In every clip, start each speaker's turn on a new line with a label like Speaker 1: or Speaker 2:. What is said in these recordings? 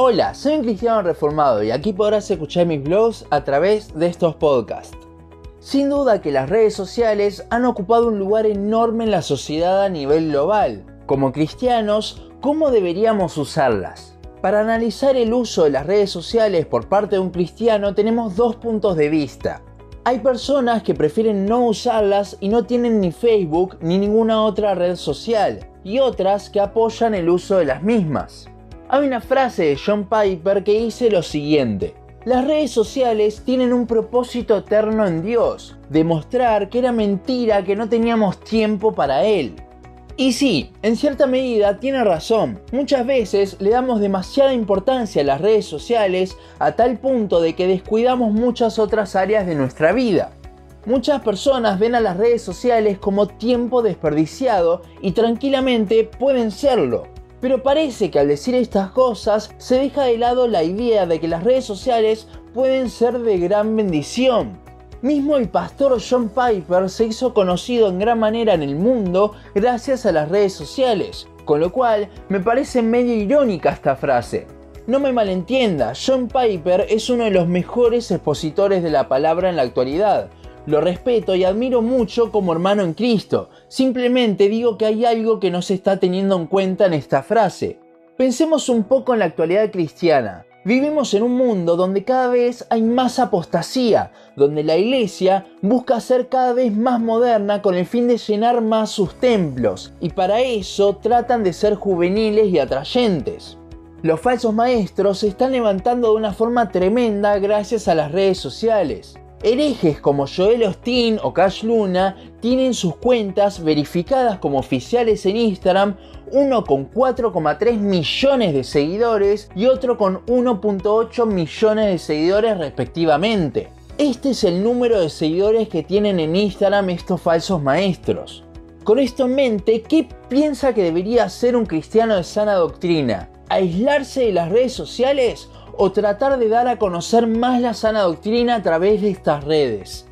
Speaker 1: Hola, soy un cristiano reformado y aquí podrás escuchar mis blogs a través de estos podcasts. Sin duda que las redes sociales han ocupado un lugar enorme en la sociedad a nivel global. Como cristianos, ¿cómo deberíamos usarlas? Para analizar el uso de las redes sociales por parte de un cristiano tenemos dos puntos de vista. Hay personas que prefieren no usarlas y no tienen ni Facebook ni ninguna otra red social, y otras que apoyan el uso de las mismas. Hay una frase de John Piper que dice lo siguiente. Las redes sociales tienen un propósito eterno en Dios, demostrar que era mentira que no teníamos tiempo para Él. Y sí, en cierta medida tiene razón. Muchas veces le damos demasiada importancia a las redes sociales a tal punto de que descuidamos muchas otras áreas de nuestra vida. Muchas personas ven a las redes sociales como tiempo desperdiciado y tranquilamente pueden serlo. Pero parece que al decir estas cosas se deja de lado la idea de que las redes sociales pueden ser de gran bendición. Mismo el pastor John Piper se hizo conocido en gran manera en el mundo gracias a las redes sociales, con lo cual me parece medio irónica esta frase. No me malentienda, John Piper es uno de los mejores expositores de la palabra en la actualidad, lo respeto y admiro mucho como hermano en Cristo. Simplemente digo que hay algo que no se está teniendo en cuenta en esta frase. Pensemos un poco en la actualidad cristiana. Vivimos en un mundo donde cada vez hay más apostasía, donde la iglesia busca ser cada vez más moderna con el fin de llenar más sus templos, y para eso tratan de ser juveniles y atrayentes. Los falsos maestros se están levantando de una forma tremenda gracias a las redes sociales. Herejes como Joel Osteen o Cash Luna tienen sus cuentas verificadas como oficiales en Instagram, uno con 4,3 millones de seguidores y otro con 1.8 millones de seguidores respectivamente. Este es el número de seguidores que tienen en Instagram estos falsos maestros. Con esto en mente, ¿qué piensa que debería hacer un cristiano de sana doctrina? ¿Aislarse de las redes sociales o tratar de dar a conocer más la sana doctrina a través de estas redes.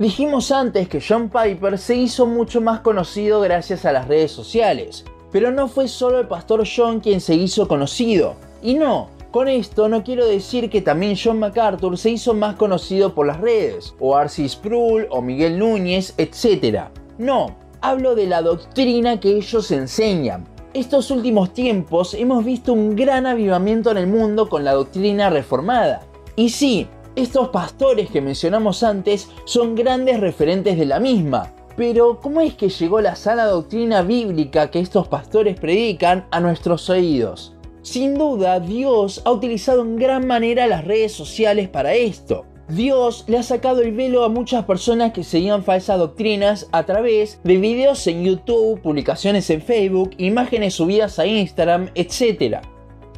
Speaker 1: Dijimos antes que John Piper se hizo mucho más conocido gracias a las redes sociales, pero no fue solo el pastor John quien se hizo conocido. Y no, con esto no quiero decir que también John MacArthur se hizo más conocido por las redes, o Arcis Sproul, o Miguel Núñez, etc. No, hablo de la doctrina que ellos enseñan, estos últimos tiempos hemos visto un gran avivamiento en el mundo con la doctrina reformada. Y sí, estos pastores que mencionamos antes son grandes referentes de la misma. Pero, ¿cómo es que llegó la sana doctrina bíblica que estos pastores predican a nuestros oídos? Sin duda, Dios ha utilizado en gran manera las redes sociales para esto. Dios le ha sacado el velo a muchas personas que seguían falsas doctrinas a través de videos en YouTube, publicaciones en Facebook, imágenes subidas a Instagram, etc.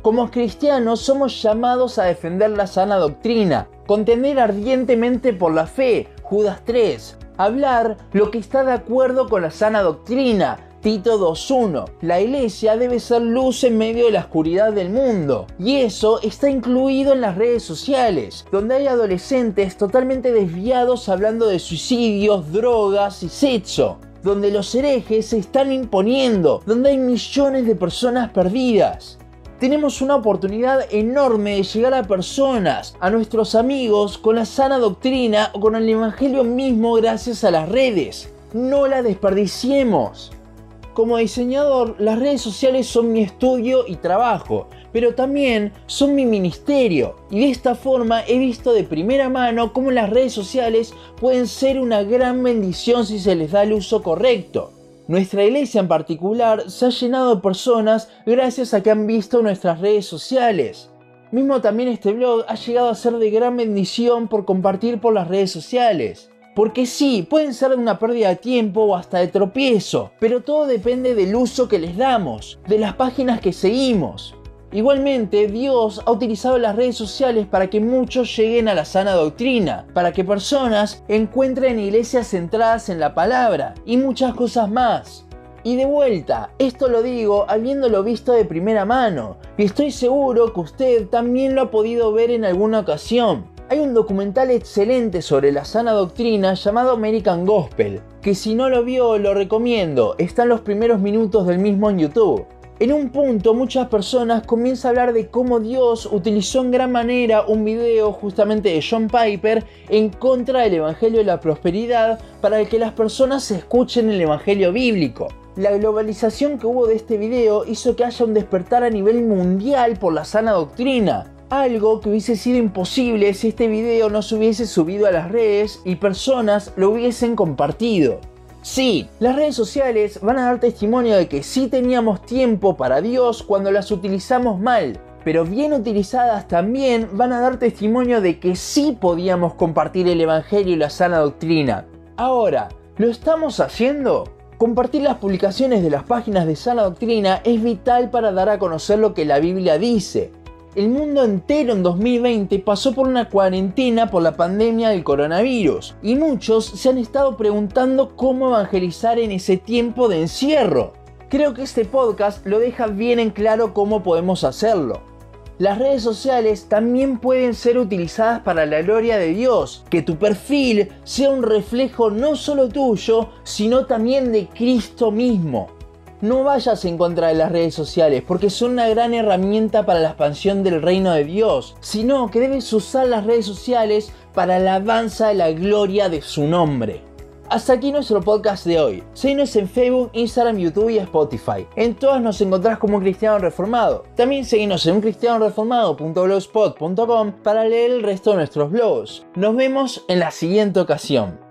Speaker 1: Como cristianos somos llamados a defender la sana doctrina, contender ardientemente por la fe, Judas 3, hablar lo que está de acuerdo con la sana doctrina, Tito 2.1. La iglesia debe ser luz en medio de la oscuridad del mundo. Y eso está incluido en las redes sociales, donde hay adolescentes totalmente desviados hablando de suicidios, drogas y sexo. Donde los herejes se están imponiendo, donde hay millones de personas perdidas tenemos una oportunidad enorme de llegar a personas, a nuestros amigos, con la sana doctrina o con el Evangelio mismo gracias a las redes. No la desperdiciemos. Como diseñador, las redes sociales son mi estudio y trabajo, pero también son mi ministerio. Y de esta forma he visto de primera mano cómo las redes sociales pueden ser una gran bendición si se les da el uso correcto. Nuestra iglesia en particular se ha llenado de personas gracias a que han visto nuestras redes sociales. Mismo también este blog ha llegado a ser de gran bendición por compartir por las redes sociales. Porque sí, pueden ser de una pérdida de tiempo o hasta de tropiezo, pero todo depende del uso que les damos, de las páginas que seguimos. Igualmente, Dios ha utilizado las redes sociales para que muchos lleguen a la sana doctrina, para que personas encuentren iglesias centradas en la palabra y muchas cosas más. Y de vuelta, esto lo digo habiéndolo visto de primera mano, y estoy seguro que usted también lo ha podido ver en alguna ocasión. Hay un documental excelente sobre la sana doctrina llamado American Gospel, que si no lo vio lo recomiendo, está en los primeros minutos del mismo en YouTube. En un punto muchas personas comienzan a hablar de cómo Dios utilizó en gran manera un video justamente de John Piper en contra del Evangelio de la Prosperidad para que las personas escuchen el Evangelio bíblico. La globalización que hubo de este video hizo que haya un despertar a nivel mundial por la sana doctrina. Algo que hubiese sido imposible si este video no se hubiese subido a las redes y personas lo hubiesen compartido. Sí, las redes sociales van a dar testimonio de que sí teníamos tiempo para Dios cuando las utilizamos mal, pero bien utilizadas también van a dar testimonio de que sí podíamos compartir el Evangelio y la sana doctrina. Ahora, ¿lo estamos haciendo? Compartir las publicaciones de las páginas de sana doctrina es vital para dar a conocer lo que la Biblia dice el mundo entero en 2020 pasó por una cuarentena por la pandemia del coronavirus y muchos se han estado preguntando cómo evangelizar en ese tiempo de encierro. Creo que este podcast lo deja bien en claro cómo podemos hacerlo. Las redes sociales también pueden ser utilizadas para la gloria de Dios, que tu perfil sea un reflejo no solo tuyo, sino también de Cristo mismo no vayas en contra de las redes sociales porque son una gran herramienta para la expansión del reino de Dios, sino que debes usar las redes sociales para la alabanza de la gloria de su nombre. Hasta aquí nuestro podcast de hoy. Seguinos en Facebook, Instagram, YouTube y Spotify. En todas nos encontrás como un cristiano reformado. También seguinos en uncristianoreformado.blogspot.com para leer el resto de nuestros blogs. Nos vemos en la siguiente ocasión.